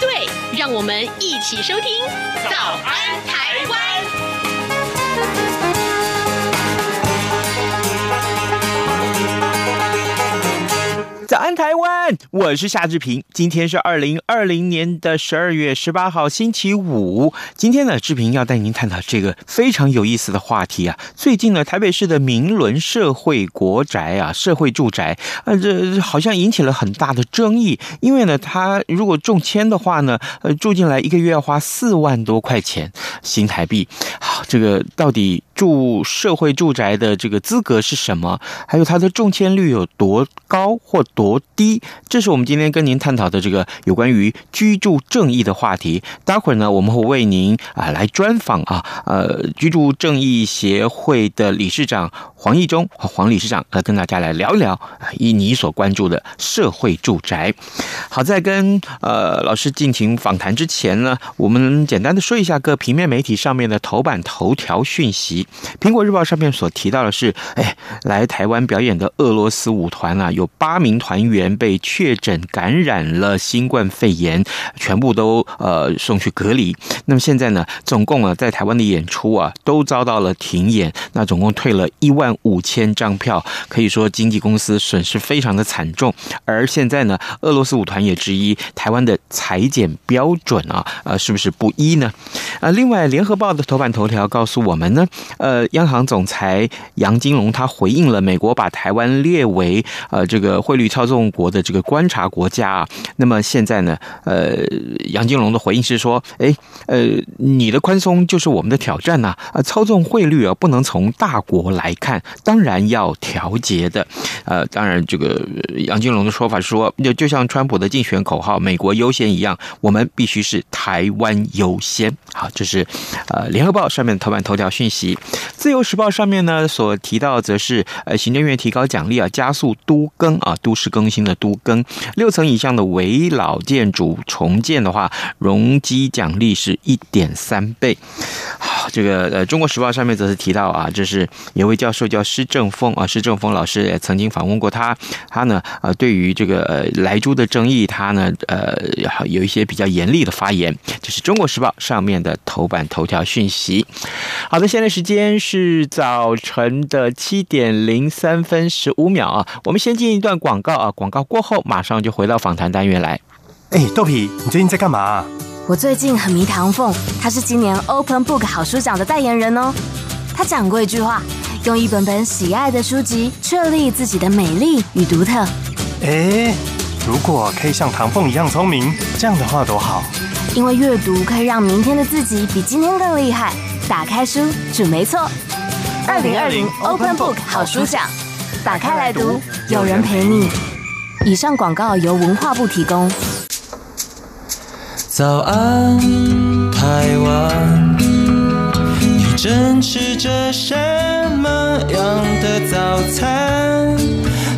对，让我们一起收听《早安台湾》。安，台湾！我是夏志平。今天是二零二零年的十二月十八号，星期五。今天呢，志平要带您探讨这个非常有意思的话题啊。最近呢，台北市的明伦社会国宅啊，社会住宅，啊，这好像引起了很大的争议。因为呢，他如果中签的话呢，呃，住进来一个月要花四万多块钱新台币。好，这个到底住社会住宅的这个资格是什么？还有它的中签率有多高或多低？这是我们今天跟您探讨的这个有关于居住正义的话题。待会儿呢，我们会为您啊来专访啊，呃，居住正义协会的理事长黄义忠，黄理事长来跟大家来聊一聊以你所关注的社会住宅。好，在跟呃老师进行访谈之前呢，我们简单的说一下各平面媒体上面的头版头条讯息。苹果日报上面所提到的是，哎，来台湾表演的俄罗斯舞团啊，有八名团员被确诊感染了新冠肺炎，全部都呃送去隔离。那么现在呢，总共啊在台湾的演出啊都遭到了停演，那总共退了一万五千张票，可以说经纪公司损失非常的惨重。而现在呢，俄罗斯舞团也质疑台湾的裁剪标准啊，呃是不是不一呢？啊，另外联合报的头版头条告诉我们呢，呃央行总裁杨金龙他回应了美国把台湾列为呃这个汇率操纵国的这个观察国家啊，那么现在呢，呃，杨金龙的回应是说，哎，呃，你的宽松就是我们的挑战呐，啊，操纵汇率啊，不能从大国来看，当然要调节的，呃，当然这个杨金龙的说法是说，就就像川普的竞选口号“美国优先”一样，我们必须是台湾优先。好，这是呃联合报上面的头版头条讯息，自由时报上面呢所提到则是呃行政院提高奖励啊，加速都更啊，都市更新的都更，六层以上的危老建筑重建的话，容积奖励是一点三倍。好，这个呃中国时报上面则是提到啊，这是有位教授叫施正丰啊，施正丰老师也曾经访问过他，他呢呃对于这个呃莱猪的争议，他呢呃有一些比较严厉的发言。这是中国时报上面的头版头条讯息。好的，现在时间是早晨的七点零三分十五秒啊，我们先进一段广告啊，广告过后马上就回到访谈单元来。哎，豆皮，你最近在干嘛？我最近很迷唐凤，他是今年 Open Book 好书奖的代言人哦。他讲过一句话：用一本本喜爱的书籍，确立自己的美丽与独特。哎，如果可以像唐凤一样聪明，这样的话多好。因为阅读可以让明天的自己比今天更厉害。打开书准没错。二零二零 Open Book 好书奖，打开来读，有人陪你。以上广告由文化部提供。早安，台湾，你正吃着什么样的早餐？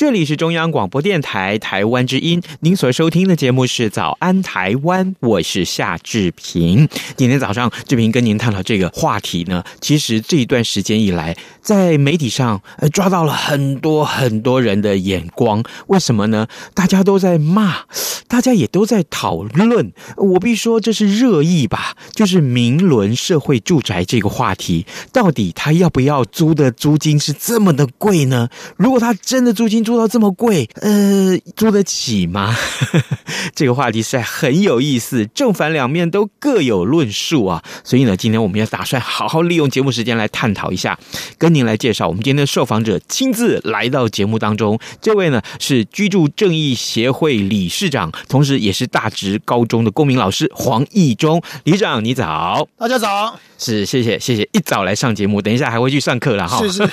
这里是中央广播电台台湾之音，您所收听的节目是《早安台湾》，我是夏志平。今天早上，志平跟您探讨这个话题呢，其实这一段时间以来，在媒体上呃抓到了很多很多人的眼光。为什么呢？大家都在骂，大家也都在讨论。我必说，这是热议吧？就是明伦社会住宅这个话题，到底他要不要租的租金是这么的贵呢？如果他真的租金，住到这么贵？呃，租得起吗？这个话题实在很有意思，正反两面都各有论述啊。所以呢，今天我们要打算好好利用节目时间来探讨一下，跟您来介绍我们今天的受访者亲自来到节目当中。这位呢是居住正义协会理事长，同时也是大直高中的公民老师黄义忠。理事长，你早，大家早。是，谢谢，谢谢，一早来上节目，等一下还会去上课了哈。是是，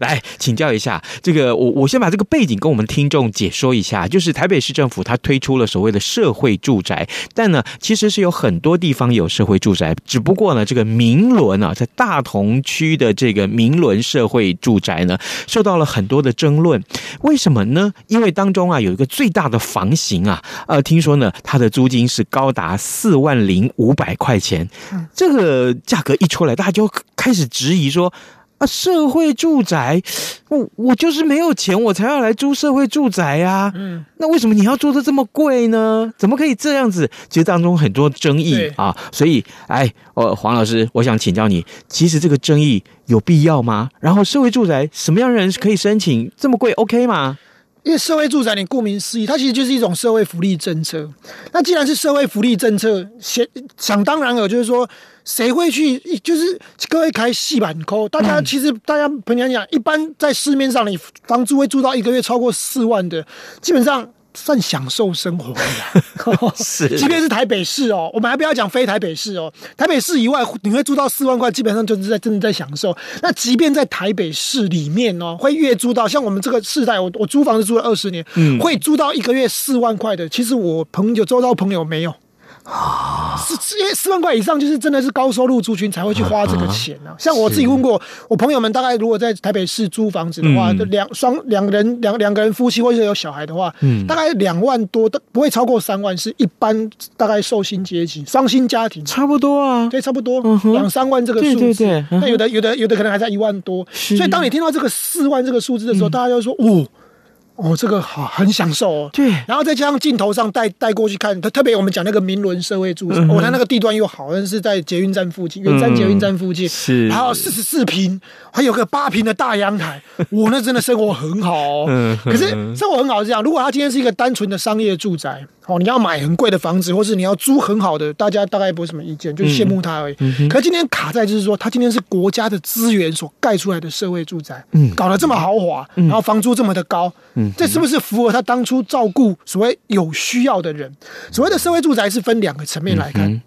来请教一下，这个我我先把这个背景跟我们听众解说一下，就是台北市政府它推出了所谓的社会住宅，但呢，其实是有很多地方有社会住宅，只不过呢，这个明伦啊，在大同区的这个明伦社会住宅呢，受到了很多的争论，为什么呢？因为当中啊有一个最大的房型啊，呃，听说呢，它的租金是高达四万零五百块钱，这个。价格一出来，大家就开始质疑说：“啊，社会住宅，我我就是没有钱，我才要来租社会住宅呀、啊。嗯，那为什么你要租的这么贵呢？怎么可以这样子？其实当中很多争议啊。所以，哎，呃，黄老师，我想请教你，其实这个争议有必要吗？然后，社会住宅什么样的人可以申请？这么贵，OK 吗？”因为社会住宅，你顾名思义，它其实就是一种社会福利政策。那既然是社会福利政策，想想当然了，就是说，谁会去？就是各位开细板扣，大家其实大家朋友讲，一般在市面上，你房租会租到一个月超过四万的，基本上。算享受生活了，是。即便是台北市哦，我们还不要讲非台北市哦，台北市以外，你会租到四万块，基本上就是在真的在享受。那即便在台北市里面哦，会月租到像我们这个世代，我我租房子租了二十年，嗯，会租到一个月四万块的，其实我朋友周遭朋友没有。啊，是因为四万块以上，就是真的是高收入族群才会去花这个钱呢、啊。像我自己问过我朋友们，大概如果在台北市租房子的话，就两双两个人两两个人夫妻或者有小孩的话，嗯，大概两万多都不会超过三万，是一般大概寿星阶级双薪家庭。差不多啊，对，差不多两三万这个数字。那有的有的有的可能还在一万多。所以当你听到这个四万这个数字的时候，大家就说哦。哦，这个好，很享受哦。对，然后再加上镜头上带带过去看，他特别我们讲那个明伦社会住宅，哦、那个地段又好，像是在捷运站附近，圆山捷运站附近，是，然后四十四平，还有个八平的大阳台，我、哦、那真的生活很好哦。嗯，可是生活很好是这样，如果他今天是一个单纯的商业住宅。哦，你要买很贵的房子，或是你要租很好的，大家大概不会什么意见，就是羡慕他而已。嗯嗯、可是今天卡在就是说，他今天是国家的资源所盖出来的社会住宅，嗯，搞得这么豪华，嗯、然后房租这么的高，嗯，这是不是符合他当初照顾所谓有需要的人？所谓的社会住宅是分两个层面来看，嗯、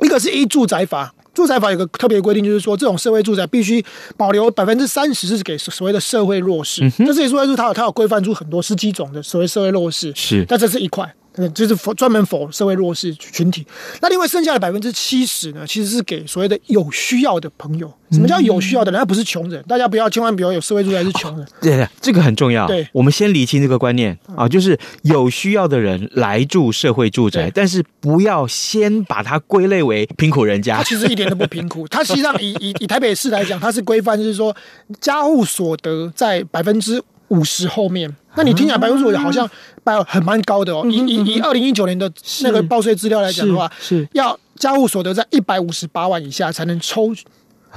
一个是依住宅法，住宅法有个特别规定，就是说这种社会住宅必须保留百分之三十是给所谓的社会弱势。嗯、这是说是它有它有规范出很多十几种的所谓社会弱势，是，但这是一块。就是否专门否社会弱势群体，那另外剩下的百分之七十呢，其实是给所谓的有需要的朋友。什么叫有需要的人？他不是穷人，大家不要千万不要有社会住宅是穷人。哦。对对，这个很重要。对，我们先理清这个观念啊，就是有需要的人来住社会住宅，但是不要先把它归类为贫苦人家。他其实一点都不贫苦，他实际上以以以台北市来讲，它是规范，就是说家户所得在百分之五十后面。那你听起来百分之五十好像百很蛮高的哦。以以以二零一九年的那个报税资料来讲的话，是要家务所得在一百五十八万以下才能抽。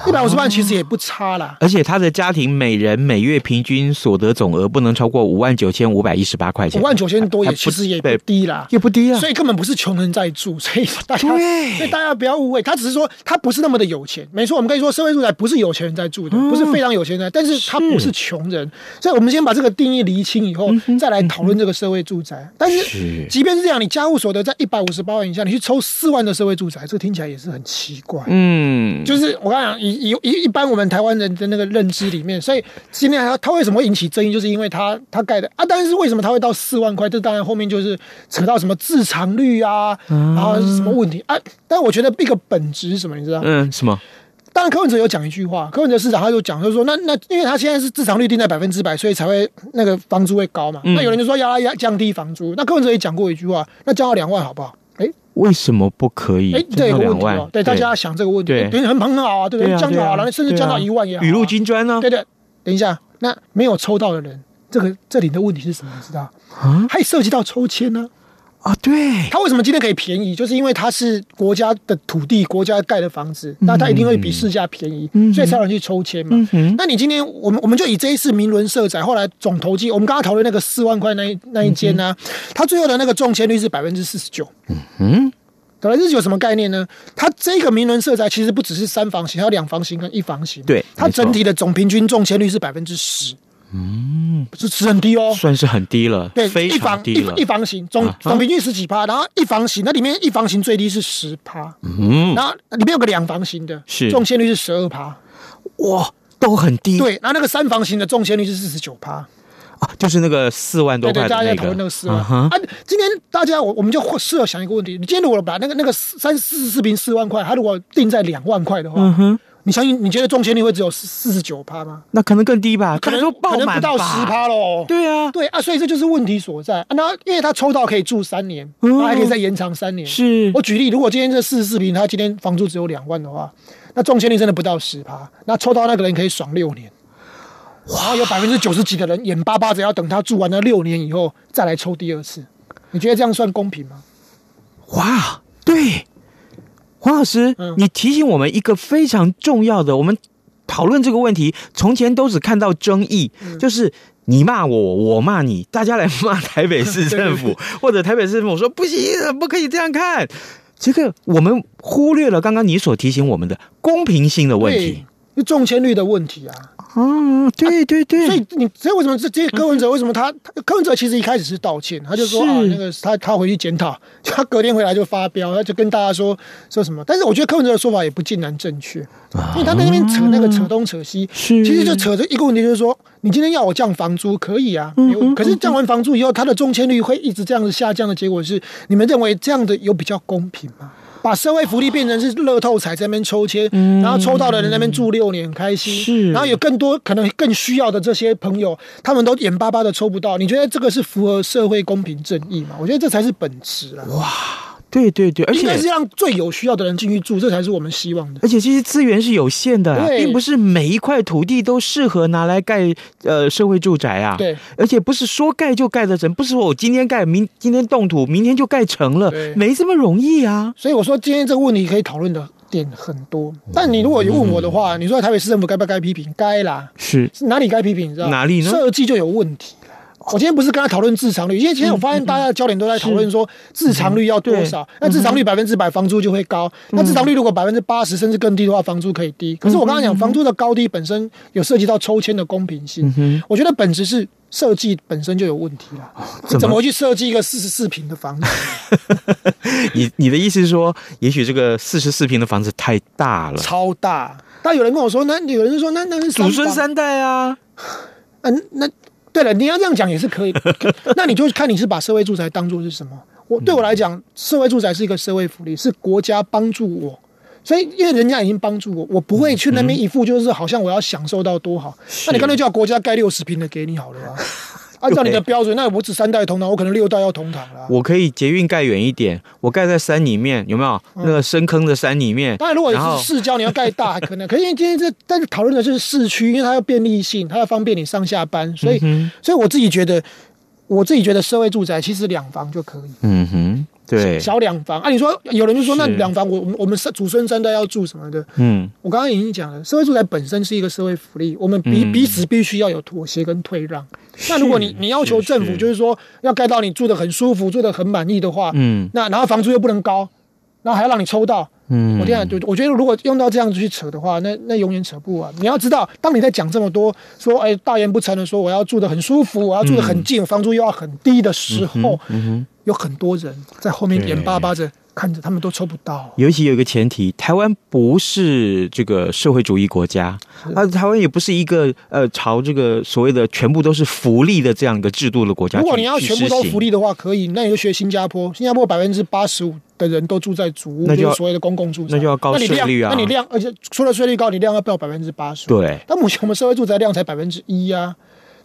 一百五十万其实也不差啦，而且他的家庭每人每月平均所得总额不能超过五万九千五百一十八块钱，五万九千多也其实也不低啦，也不低啊，所以根本不是穷人在住，所以大家所以大家不要误会，他只是说他不是那么的有钱，没错，我们可以说社会住宅不是有钱人在住的，不是非常有钱的，但是他不是穷人，所以我们先把这个定义厘清以后，再来讨论这个社会住宅。但是即便是这样，你家务所得在一百五十八万以下，你去抽四万的社会住宅，这个听起来也是很奇怪，嗯，就是我刚刚讲。一一一般我们台湾人的那个认知里面，所以今天他他为什么会引起争议，就是因为他他盖的啊，但是为什么他会到四万块？这当然后面就是扯到什么自偿率啊，然后是什么问题啊？但我觉得一个本质是什么，你知道？嗯，什么？当然柯文哲有讲一句话，柯文哲市长他就讲，就是说那那因为他现在是自偿率定在百分之百，所以才会那个房租会高嘛。嗯、那有人就说要要降低房租，那柯文哲也讲过一句话，那降到两万好不好？为什么不可以？哎，这个问题哦，对大家要想这个问题，对，很很好啊，对不对？降就好了，甚至降到一万也好。雨露均沾呢？对对，等一下，那没有抽到的人，这个这里的问题是什么？你知道？啊，还涉及到抽签呢。啊，对，它为什么今天可以便宜？就是因为它是国家的土地，国家盖的房子，那它一定会比市价便宜，嗯、所以才有人去抽签嘛。嗯嗯、那你今天我们我们就以这一次明伦社宅后来总投机，我们刚刚讨论那个四万块那一那一间呢、啊，嗯、它最后的那个中签率是百分之四十九。嗯哼，百分之九什么概念呢？它这个明伦社宅其实不只是三房型，还有两房型跟一房型。对，它整体的总平均中签率是百分之十。嗯，是是很低哦，算是很低了，对，非常低了。一房一一房型总总平均十几趴，然后一房型那里面一房型最低是十趴，嗯，然后里面有个两房型的，是。中签率是十二趴，哇，都很低。对，然后那个三房型的中签率是四十九趴，啊，就是那个四万多块的那个。大家在讨论那个四万。啊，今天大家我我们就试着想一个问题，你今天如果把那个那个三四十四平四万块，他如果定在两万块的话，嗯哼。你相信？你觉得中签率会只有四四十九趴吗？那可能更低吧，可能说可能不到十趴喽。对啊，对啊，所以这就是问题所在。那因为他抽到可以住三年，他还可以再延长三年。是我举例，如果今天这四十四平，他今天房租只有两万的话，那中签率真的不到十趴。那抽到那个人可以爽六年，然后有百分之九十几的人眼巴巴的要等他住完了六年以后再来抽第二次。你觉得这样算公平吗？哇，对。黄老师，嗯、你提醒我们一个非常重要的，我们讨论这个问题，从前都只看到争议，嗯、就是你骂我，我骂你，大家来骂台北市政府，或者台北市政府说不行，不可以这样看。这个我们忽略了刚刚你所提醒我们的公平性的问题，就中签率的问题啊。嗯，对对对，所以你所以为什么这这些柯文哲为什么他柯文哲其实一开始是道歉，他就说啊那个他他回去检讨，他隔天回来就发飙，他就跟大家说说什么？但是我觉得柯文哲的说法也不尽然正确，因为他在那边扯那个扯东扯西，其实就扯着一个问题，就是说你今天要我降房租可以啊，可是降完房租以后，他的中签率会一直这样子下降的结果是，你们认为这样的有比较公平吗？把社会福利变成是乐透彩，在那边抽签，嗯、然后抽到的人在那边住六年，很开心。是，然后有更多可能更需要的这些朋友，他们都眼巴巴的抽不到。你觉得这个是符合社会公平正义吗？我觉得这才是本质啦。哇！对对对，而且是让最有需要的人进去住，这才是我们希望的。而且这些资源是有限的，对并不是每一块土地都适合拿来盖呃社会住宅啊。对，而且不是说盖就盖得成，不是说我今天盖，明今天动土，明天就盖成了，对没这么容易啊。所以我说今天这个问题可以讨论的点很多，但你如果有问我的话，嗯、你说台北市政府该不该批评？该啦，是哪里该批评？你知道哪里呢？设计就有问题。我今天不是跟他讨论自偿率，因为今天我发现大家的焦点都在讨论说自偿率要多少。那自偿率百分之百，房租就会高；那自偿率如果百分之八十甚至更低的话，房租可以低。可是我刚刚讲房租的高低本身有涉及到抽签的公平性，我觉得本质是设计本身就有问题了。怎么会去设计一个四十四平的房子？你你的意思是说，也许这个四十四平的房子太大了，超大。但有人跟我说，那有人说，那那是祖孙三代啊，嗯，那。对了，你要这样讲也是可以。那你就看你是把社会住宅当做是什么？我对我来讲，社会住宅是一个社会福利，是国家帮助我。所以因为人家已经帮助我，我不会去那边一副就是好像我要享受到多好。那你干脆叫国家盖六十平的给你好了啊。按照你的标准，那我只三代同堂，我可能六代要同堂了。我可以捷运盖远一点，我盖在山里面，有没有？那个深坑的山里面。当然，如果是市郊，你要盖大还可能。可是因为今天这但是讨论的是市区，因为它要便利性，它要方便你上下班，所以所以我自己觉得，我自己觉得社会住宅其实两房就可以。嗯哼。对，小两房啊！你说有人就说那两房，我我们是祖孙三代要住什么的？嗯，我刚刚已经讲了，社会住宅本身是一个社会福利，我们彼彼此必须要有妥协跟退让。那如果你你要求政府就是说要盖到你住的很舒服、住的很满意的话，嗯，那然后房租又不能高，然后还要让你抽到，嗯，我这样就我觉得如果用到这样子去扯的话，那那永远扯不完。你要知道，当你在讲这么多说哎大言不惭的说我要住的很舒服，我要住的很近，房租又要很低的时候，嗯哼。有很多人在后面眼巴巴着看着，他们都抽不到。尤其有一个前提，台湾不是这个社会主义国家，而是台湾也不是一个呃朝这个所谓的全部都是福利的这样一个制度的国家。如果你要全部都福利的话，可以，那你就学新加坡。新加坡百分之八十五的人都住在主屋，那就所谓的公共住宅，那就要高税率啊。那你量，而且除了税率高，你量要报百分之八十。对，但目前我们社会住宅量才百分之一呀。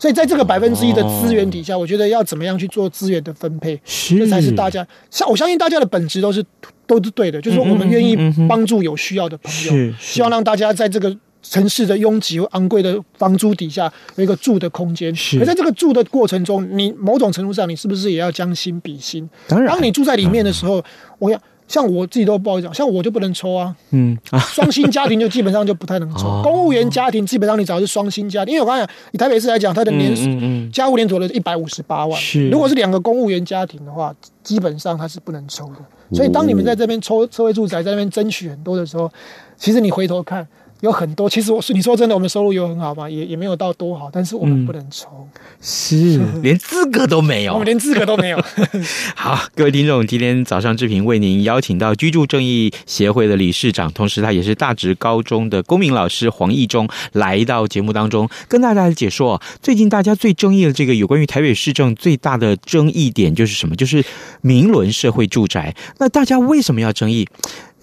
所以在这个百分之一的资源底下，我觉得要怎么样去做资源的分配，这才是大家。像我相信大家的本质都是都是对的，就是说我们愿意帮助有需要的朋友，希望让大家在这个城市的拥挤又昂贵的房租底下有一个住的空间。是。可在这个住的过程中，你某种程度上，你是不是也要将心比心？当然。当你住在里面的时候，嗯、我要。像我自己都不好意思讲，像我就不能抽啊。嗯，双薪家庭就基本上就不太能抽。哦、公务员家庭基本上你只要是双薪家庭，因为我刚才讲，以台北市来讲，它的年嗯，嗯，嗯家务年所得是一百五十八万。是，如果是两个公务员家庭的话，基本上它是不能抽的。所以当你们在这边抽社会住宅，在那边争取很多的时候，其实你回头看。有很多，其实我说你说真的，我们收入有很好吗？也也没有到多好，但是我们不能抽，嗯、是 连资格都没有，我们连资格都没有。好，各位听众，今天早上志平为您邀请到居住正义协会的理事长，同时他也是大直高中的公民老师黄义忠来到节目当中，跟大家来解说最近大家最争议的这个有关于台北市政最大的争议点就是什么？就是明伦社会住宅。那大家为什么要争议？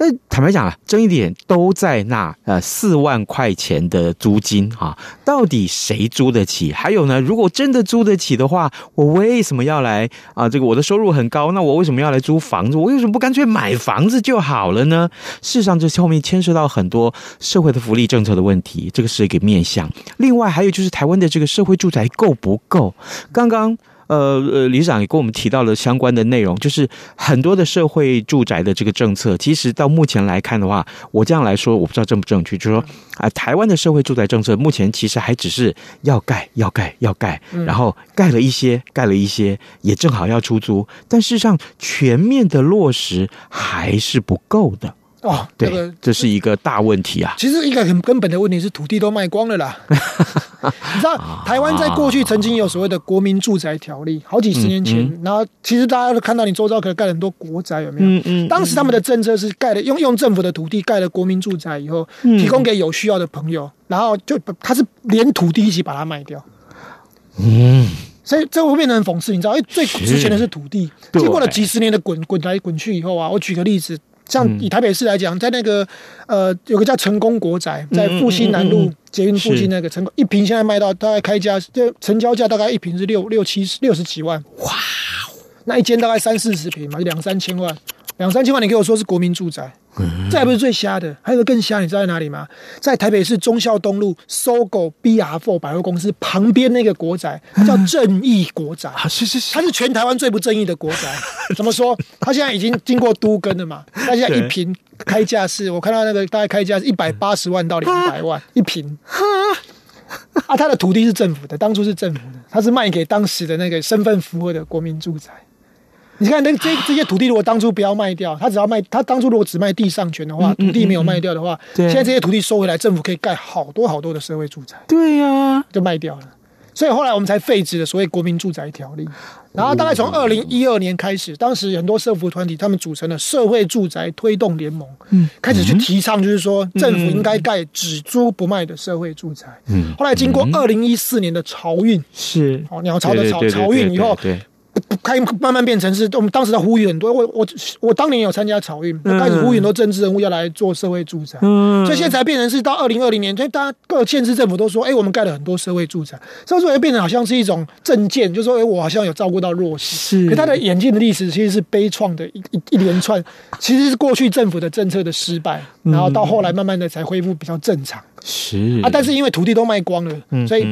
那坦白讲啊，争议点都在那呃四万块钱的租金哈，到底谁租得起？还有呢，如果真的租得起的话，我为什么要来啊？这个我的收入很高，那我为什么要来租房子？我为什么不干脆买房子就好了呢？事实上，这后面牵涉到很多社会的福利政策的问题，这个是一个面向。另外，还有就是台湾的这个社会住宅够不够？刚刚。呃呃，理事长也跟我们提到了相关的内容，就是很多的社会住宅的这个政策，其实到目前来看的话，我这样来说，我不知道正不正确，就是说啊、呃，台湾的社会住宅政策目前其实还只是要盖、要盖、要盖，然后盖了一些，盖了一些，也正好要出租，但事实上全面的落实还是不够的。哦，对，这个这是一个大问题啊。其实一个很根本的问题是土地都卖光了啦。你知道台湾在过去曾经有所谓的国民住宅条例，好几十年前，嗯嗯、然后其实大家都看到你周遭可能盖了很多国宅，有没有？嗯嗯。当时他们的政策是盖了用用政府的土地盖了国民住宅以后，提供给有需要的朋友，然后就他是连土地一起把它卖掉。嗯。所以这会变得很讽刺，你知道？因为最值钱的是土地，经过了几十年的滚滚来滚去以后啊，我举个例子。像以台北市来讲，在那个呃，有个叫成功国宅，在复兴南路捷运附近那个成功，一平现在卖到大概开价，就成交价大概一平是六六七十六十几万。哇，那一间大概三四十平嘛，两三千万，两三千万，你给我说是国民住宅？这还不是最瞎的，还有个更瞎，你知道在哪里吗？在台北市忠孝东路 SOGO BR4 百货公司旁边那个国宅，它叫正义国宅。是是是，它是全台湾最不正义的国宅。怎么说？它现在已经经过都更了嘛？它现在一平开价是我看到那个大概开价是一百八十万到两百万一平。啊，它的土地是政府的，当初是政府的，它是卖给当时的那个身份符合的国民住宅。你看，那这这些土地如果当初不要卖掉，他只要卖，他当初如果只卖地上权的话，土地没有卖掉的话，现在这些土地收回来，政府可以盖好多好多的社会住宅。对呀，就卖掉了。所以后来我们才废止了所谓国民住宅条例。然后大概从二零一二年开始，当时很多社服团体他们组成了社会住宅推动联盟，嗯开始去提倡，就是说政府应该盖只租不卖的社会住宅。嗯后来经过二零一四年的潮运，是哦，鸟巢的潮潮运以后。开慢慢变成是我们当时在呼吁很多，我我我当年有参加草运，开始呼吁很多政治人物要来做社会住宅，嗯，所以现在才变成是到二零二零年，所以大家各县市政府都说，哎、欸，我们盖了很多社会住宅，社会住宅变成好像是一种政见，就是说，哎、欸，我好像有照顾到弱势，是，可他的演进的历史其实是悲怆的一一一连串，其实是过去政府的政策的失败，然后到后来慢慢的才恢复比较正常，是。啊，但是因为土地都卖光了，所以。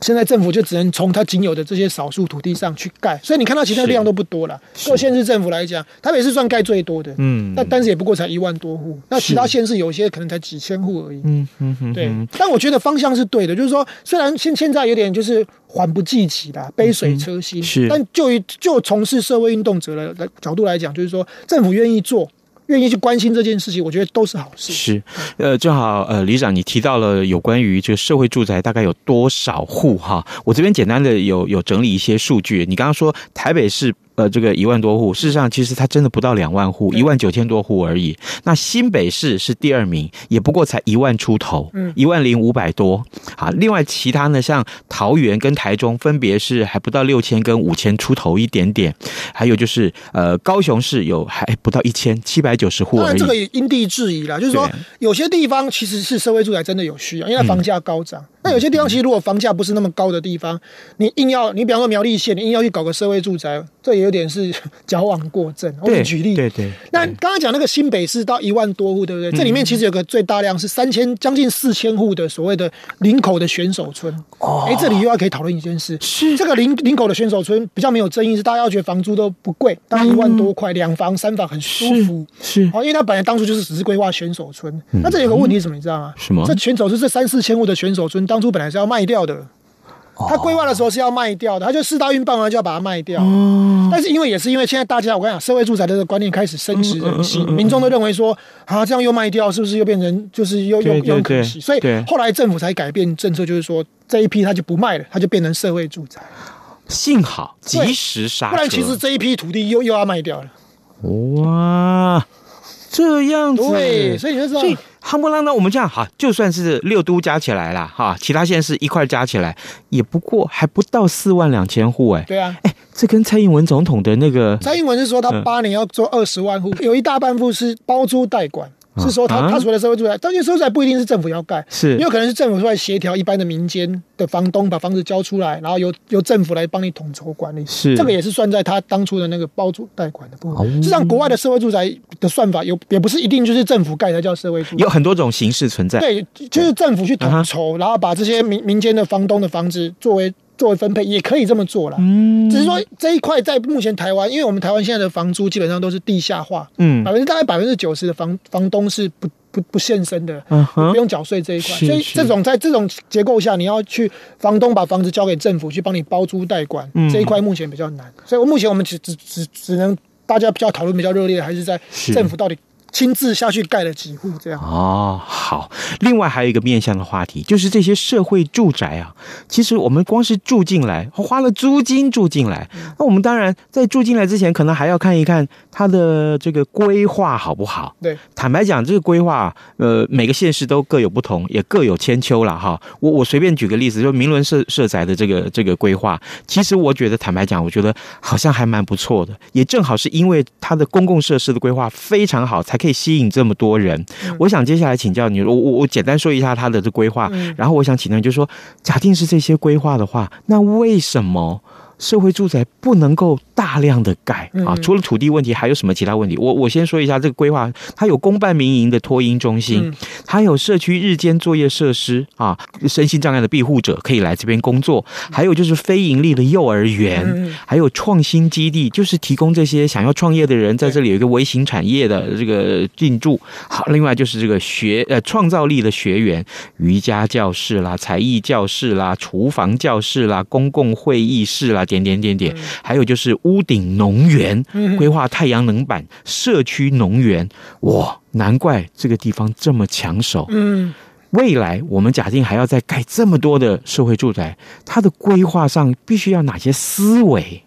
现在政府就只能从它仅有的这些少数土地上去盖，所以你看到其他量都不多了。各县市政府来讲，台北市算盖最多的，嗯，那但是也不过才一万多户，那其他县市有些可能才几千户而已，嗯嗯嗯，对。但我觉得方向是对的，就是说，虽然现现在有点就是缓不济急的杯水车薪，是，但就于就从事社会运动者的角度来讲，就是说政府愿意做。愿意去关心这件事情，我觉得都是好事。是，呃，正好，呃，李长，你提到了有关于这个社会住宅大概有多少户哈？我这边简单的有有整理一些数据。你刚刚说台北市。呃，这个一万多户，事实上其实它真的不到两万户，一万九千多户而已。那新北市是第二名，也不过才一万出头，嗯，一万零五百多。啊，另外其他呢，像桃园跟台中，分别是还不到六千跟五千出头一点点。还有就是呃，高雄市有还不到一千七百九十户而已。这个也因地制宜啦，就是说有些地方其实是社会住宅真的有需要，因为房价高涨。嗯那有些地方其实如果房价不是那么高的地方，你硬要你比方说苗栗县，你硬要去搞个社会住宅，这也有点是 矫枉过正。我给举例，对对。那刚刚讲那个新北市到一万多户，对不对？这里面其实有个最大量是三千将近四千户的所谓的林口的选手村。哦。哎，这里又要可以讨论一件事，是这个林林口的选手村比较没有争议，是大家要觉得房租都不贵，大概一万多块，两房三房很舒服。是。哦，因为它本来当初就是只是规划选手村。那这有个问题是什么？你知道吗？什么？这选手村这三四千户的选手村。当初本来是要卖掉的，他规划的时候是要卖掉的，他就四大运办完就要把它卖掉。但是因为也是因为现在大家我跟你讲，社会住宅的这个观念开始深植人心，民众都认为说啊，这样又卖掉，是不是又变成就是又又又可惜？所以后来政府才改变政策，就是说这一批他就不卖了，他就变成社会住宅。幸好及时刹车，不然其实这一批土地又又要卖掉了。哇，这样子，对，所以你就知道。夯不啷当，我们这样哈，就算是六都加起来了哈，其他县市一块加起来，也不过还不到四万两千户哎。对啊，哎，这跟蔡英文总统的那个，蔡英文是说他八年要做二十万户，有一大半户是包租代管。是说他、啊、他所谓的社会住宅，但是社会住宅不一定是政府要盖，是，也有可能是政府出来协调一般的民间的房东把房子交出来，然后由由政府来帮你统筹管理，是，这个也是算在他当初的那个包租贷款的部分。实际上，国外的社会住宅的算法有也不是一定就是政府盖才叫社会住宅，有很多种形式存在。对，就是政府去统筹，然后把这些民民间的房东的房子作为。作为分配也可以这么做了，嗯，只是说这一块在目前台湾，因为我们台湾现在的房租基本上都是地下化，嗯，百分之大概百分之九十的房房东是不不不现身的，嗯哼，不用缴税这一块，所以这种在这种结构下，你要去房东把房子交给政府去帮你包租代管，这一块目前比较难，所以我目前我们只只只只能大家比较讨论比较热烈，还是在政府到底。亲自下去盖了几户这样哦，好。另外还有一个面向的话题，就是这些社会住宅啊，其实我们光是住进来，花了租金住进来，那我们当然在住进来之前，可能还要看一看它的这个规划好不好。对，坦白讲，这个规划，呃，每个县市都各有不同，也各有千秋了哈。我我随便举个例子，就明伦社社宅的这个这个规划，其实我觉得坦白讲，我觉得好像还蛮不错的，也正好是因为它的公共设施的规划非常好，才可以吸引这么多人，我想接下来请教你，我我我简单说一下他的这规划，然后我想请教，就是说，假定是这些规划的话，那为什么？社会住宅不能够大量的盖啊！除了土地问题，还有什么其他问题？我我先说一下这个规划，它有公办民营的托婴中心，它有社区日间作业设施啊，身心障碍的庇护者可以来这边工作，还有就是非盈利的幼儿园，还有创新基地，就是提供这些想要创业的人在这里有一个微型产业的这个进驻。好，另外就是这个学呃创造力的学员，瑜伽教室啦、才艺教室啦、厨房教室啦、公共会议室啦。点点点点，还有就是屋顶农园，规划太阳能板社区农园，哇，难怪这个地方这么抢手。嗯，未来我们假定还要再盖这么多的社会住宅，它的规划上必须要哪些思维？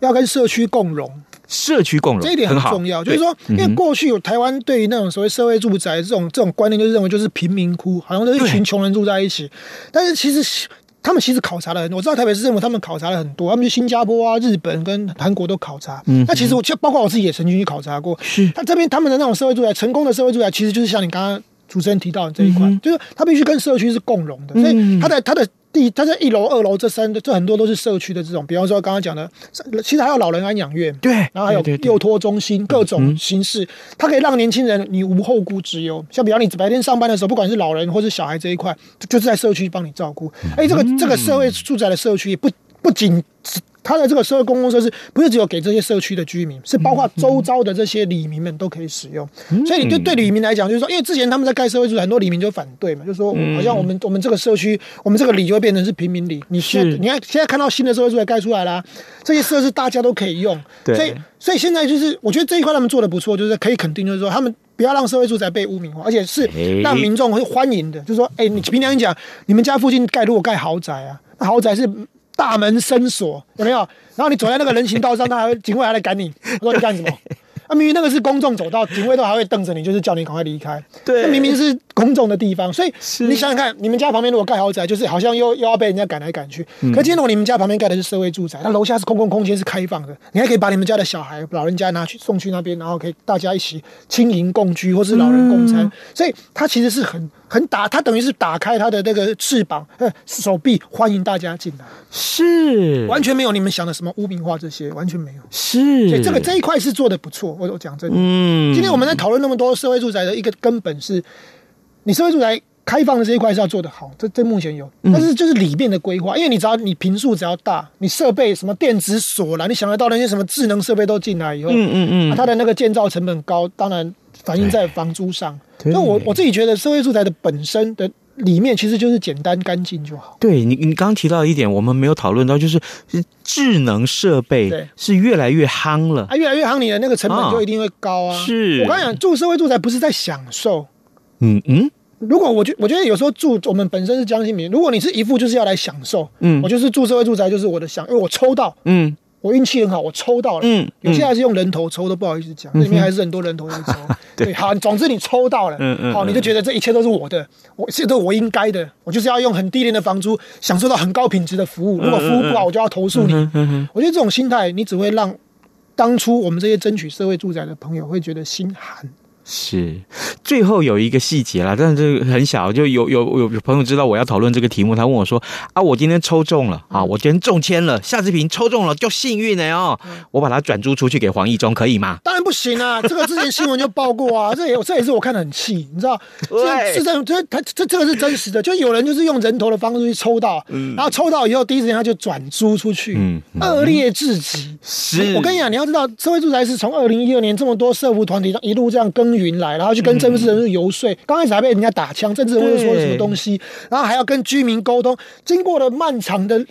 要跟社区共融，社区共融这一点很重要。就是说，因为过去有台湾对于那种所谓社会住宅这种这种观念，就是认为就是贫民窟，好像都是一群穷人住在一起，但是其实。他们其实考察了很多，我知道台北市政府他们考察了很多，他们去新加坡啊、日本跟韩国都考察。嗯，那其实我就包括我自己也曾经去考察过。是，那这边他们的那种社会住宅，成功的社会住宅，其实就是像你刚刚主持人提到的这一块，嗯、就是他必须跟社区是共融的，所以他的他的。第，它在一楼、二楼这三，这很多都是社区的这种，比方说刚刚讲的，其实还有老人安养院，对，然后还有幼托中心，各种形式，它可以让年轻人你无后顾之忧。像比方你白天上班的时候，不管是老人或是小孩这一块，就是在社区帮你照顾。哎，这个这个社会住宅的社区也不不仅。它的这个社会公共设施不是只有给这些社区的居民，是包括周遭的这些里民们都可以使用。所以，就对里民来讲，就是说，因为之前他们在盖社会住宅，很多里民就反对嘛，就是说，好像我们我们这个社区，我们这个里就会变成是平民里。你现在你看现在看到新的社会住宅盖出来啦，这些设施大家都可以用。所以，所以现在就是我觉得这一块他们做的不错，就是可以肯定，就是说他们不要让社会住宅被污名化，而且是让民众会欢迎的。就是说，哎，你平常讲，你们家附近盖如果盖豪宅啊，豪宅是。大门深锁有没有？然后你走在那个人行道上，他还会警卫还来赶你，说你干什么？啊，明明那个是公众走道，警卫都还会瞪着你，就是叫你赶快离开。对，那明明是公众的地方，所以你想想看，你们家旁边如果盖豪宅，就是好像又又要被人家赶来赶去。嗯、可今天如果你们家旁边盖的是社会住宅，那楼下是公共空间是开放的，你还可以把你们家的小孩、老人家拿去送去那边，然后可以大家一起轻盈共居，或是老人共餐。嗯、所以它其实是很很打，它等于是打开它的那个翅膀、呃手臂，欢迎大家进来。是，完全没有你们想的什么污名化这些，完全没有。是，所以这个这一块是做的不错。我我讲真的，嗯，今天我们在讨论那么多社会住宅的一个根本是。你社会住宅开放的这一块是要做得好，这这目前有，但是就是里面的规划，因为你只要你坪数只要大，你设备什么电子锁啦，你想得到那些什么智能设备都进来以后，嗯嗯嗯，它的那个建造成本高，当然反映在房租上。那我我自己觉得社会住宅的本身的里面其实就是简单干净就好。对你，你刚刚提到一点，我们没有讨论到，就是智能设备是越来越夯了，啊，越来越夯，你的那个成本就一定会高啊。是。我刚刚讲住社会住宅不是在享受，嗯嗯。如果我觉我觉得有时候住我们本身是将心比心，如果你是一副就是要来享受，嗯，我就是住社会住宅就是我的享，因为我抽到，嗯，我运气很好，我抽到了，嗯，有些还是用人头抽都不好意思讲，那里面还是很多人头在抽，对，好，总之你抽到了，嗯嗯，好，你就觉得这一切都是我的，我这都我应该的，我就是要用很低廉的房租享受到很高品质的服务，如果服务不好，我就要投诉你，我觉得这种心态，你只会让当初我们这些争取社会住宅的朋友会觉得心寒。是，最后有一个细节啦，但是这个很小，就有有有有朋友知道我要讨论这个题目，他问我说：“啊，我今天抽中了啊，我今天中签了，夏志平抽中了，就幸运了哦，我把它转租出去给黄义中可以吗？”当然不行啊，这个之前新闻就报过啊，这也这也是我看的很气，你知道？这，是这这他这这个是真实的，就有人就是用人头的方式去抽到，嗯，然后抽到以后第一时间他就转租出去，嗯，恶劣至极。是，我跟你讲，你要知道，社会住宅是从二零一二年这么多社福团体上一路这样耕耘来，然后去跟政治人物游说，刚开始还被人家打枪，政治人物说了什么东西，然后还要跟居民沟通，经过了漫长的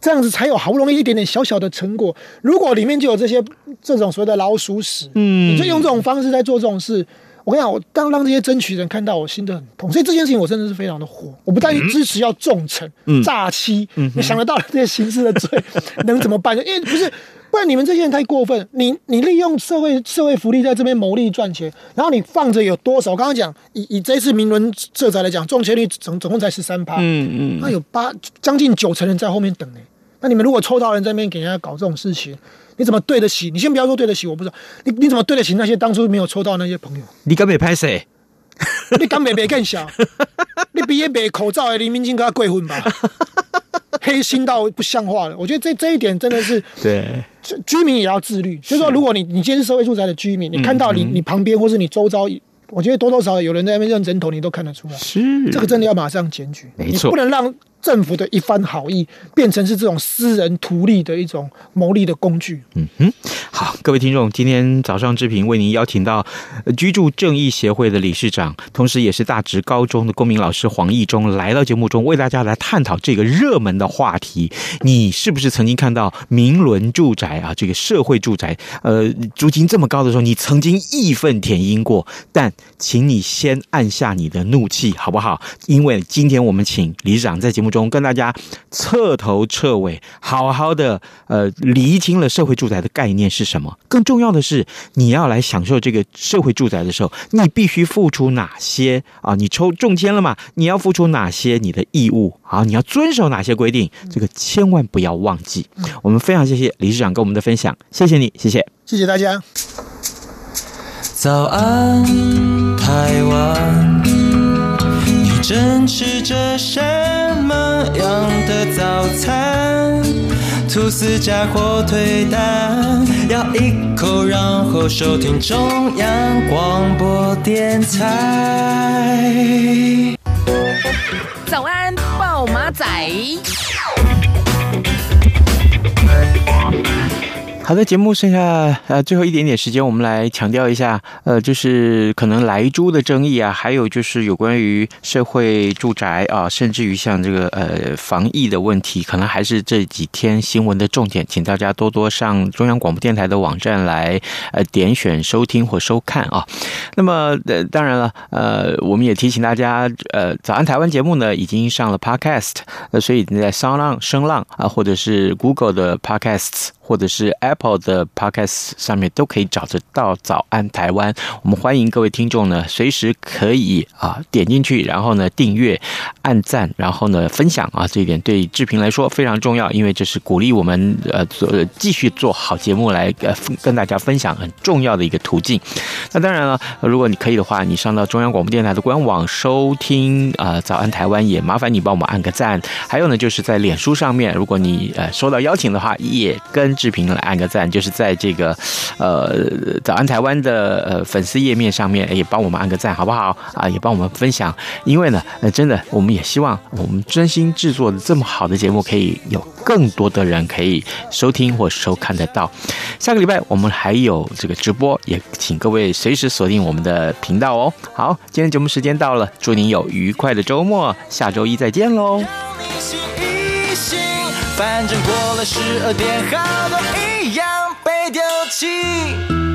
这样子，才有好不容易一点点小小的成果。如果里面就有这些这种所谓的老鼠屎，嗯，你就用这种方式在做这种事，我跟你讲，我当让这些争取人看到，我心都很痛。所以这件事情我真的是非常的火，我不但支持要重惩、诈欺，你想得到这些刑事的罪能怎么办？因为不是。不然你们这些人太过分！你你利用社会社会福利在这边牟利赚钱，然后你放着有多少？我刚刚讲以以这次明伦社宅来讲，中签率总总共才十三趴，嗯嗯，那有八将近九成人在后面等呢。那你们如果抽到人在那边给人家搞这种事情，你怎么对得起？你先不要说对得起，我不知道你你怎么对得起那些当初没有抽到那些朋友？你敢没拍谁？你敢没没更小？你毕业没口罩的黎明金跟他过婚吧？黑心到不像话了，我觉得这这一点真的是对，居民也要自律。就是说，如果你你今天是社会住宅的居民，你看到你你旁边或是你周遭，我觉得多多少少有人在那边认人头，你都看得出来。是，这个真的要马上检举，没错，你不能让。政府的一番好意变成是这种私人图利的一种牟利的工具。嗯哼，好，各位听众，今天早上志平为您邀请到居住正义协会的理事长，同时也是大直高中的公民老师黄义中来到节目中，为大家来探讨这个热门的话题。你是不是曾经看到明伦住宅啊？这个社会住宅，呃，租金这么高的时候，你曾经义愤填膺过？但请你先按下你的怒气，好不好？因为今天我们请理事长在节目中跟大家彻头彻尾好好的呃厘清了社会住宅的概念是什么。更重要的是，你要来享受这个社会住宅的时候，你必须付出哪些啊？你抽中签了嘛？你要付出哪些你的义务啊？你要遵守哪些规定？这个千万不要忘记。我们非常谢谢理事长跟我们的分享，谢谢你，谢谢，谢谢大家。早安，台湾。正吃着什么样的早餐？吐司加火腿蛋，咬一口，然后收听中央广播电台。早安，报马仔。好的，节目剩下呃最后一点点时间，我们来强调一下，呃，就是可能莱猪的争议啊，还有就是有关于社会住宅啊，甚至于像这个呃防疫的问题，可能还是这几天新闻的重点，请大家多多上中央广播电台的网站来呃点选收听或收看啊。那么呃当然了，呃我们也提醒大家，呃早安台湾节目呢已经上了 Podcast，呃所以你在 SoundOn 声浪啊，或者是 Google 的 Podcasts。或者是 Apple 的 Podcast 上面都可以找得到《早安台湾》。我们欢迎各位听众呢，随时可以啊点进去，然后呢订阅、按赞，然后呢分享啊，这一点对志平来说非常重要，因为这是鼓励我们呃做继续做好节目来呃跟大家分享很重要的一个途径。那当然了，如果你可以的话，你上到中央广播电台的官网收听啊《早安台湾》，也麻烦你帮我们按个赞。还有呢，就是在脸书上面，如果你呃收到邀请的话，也跟志平来按个赞，就是在这个呃《早安台湾》的呃粉丝页面上面，也帮我们按个赞，好不好啊？也帮我们分享，因为呢，呃，真的，我们也希望我们真心制作的这么好的节目，可以有更多的人可以收听或收看得到。下个礼拜我们还有这个直播，也请各位随时锁定我们的频道哦。好，今天节目时间到了，祝您有愉快的周末，下周一再见喽。反正过了十二点，好多一样被丢弃。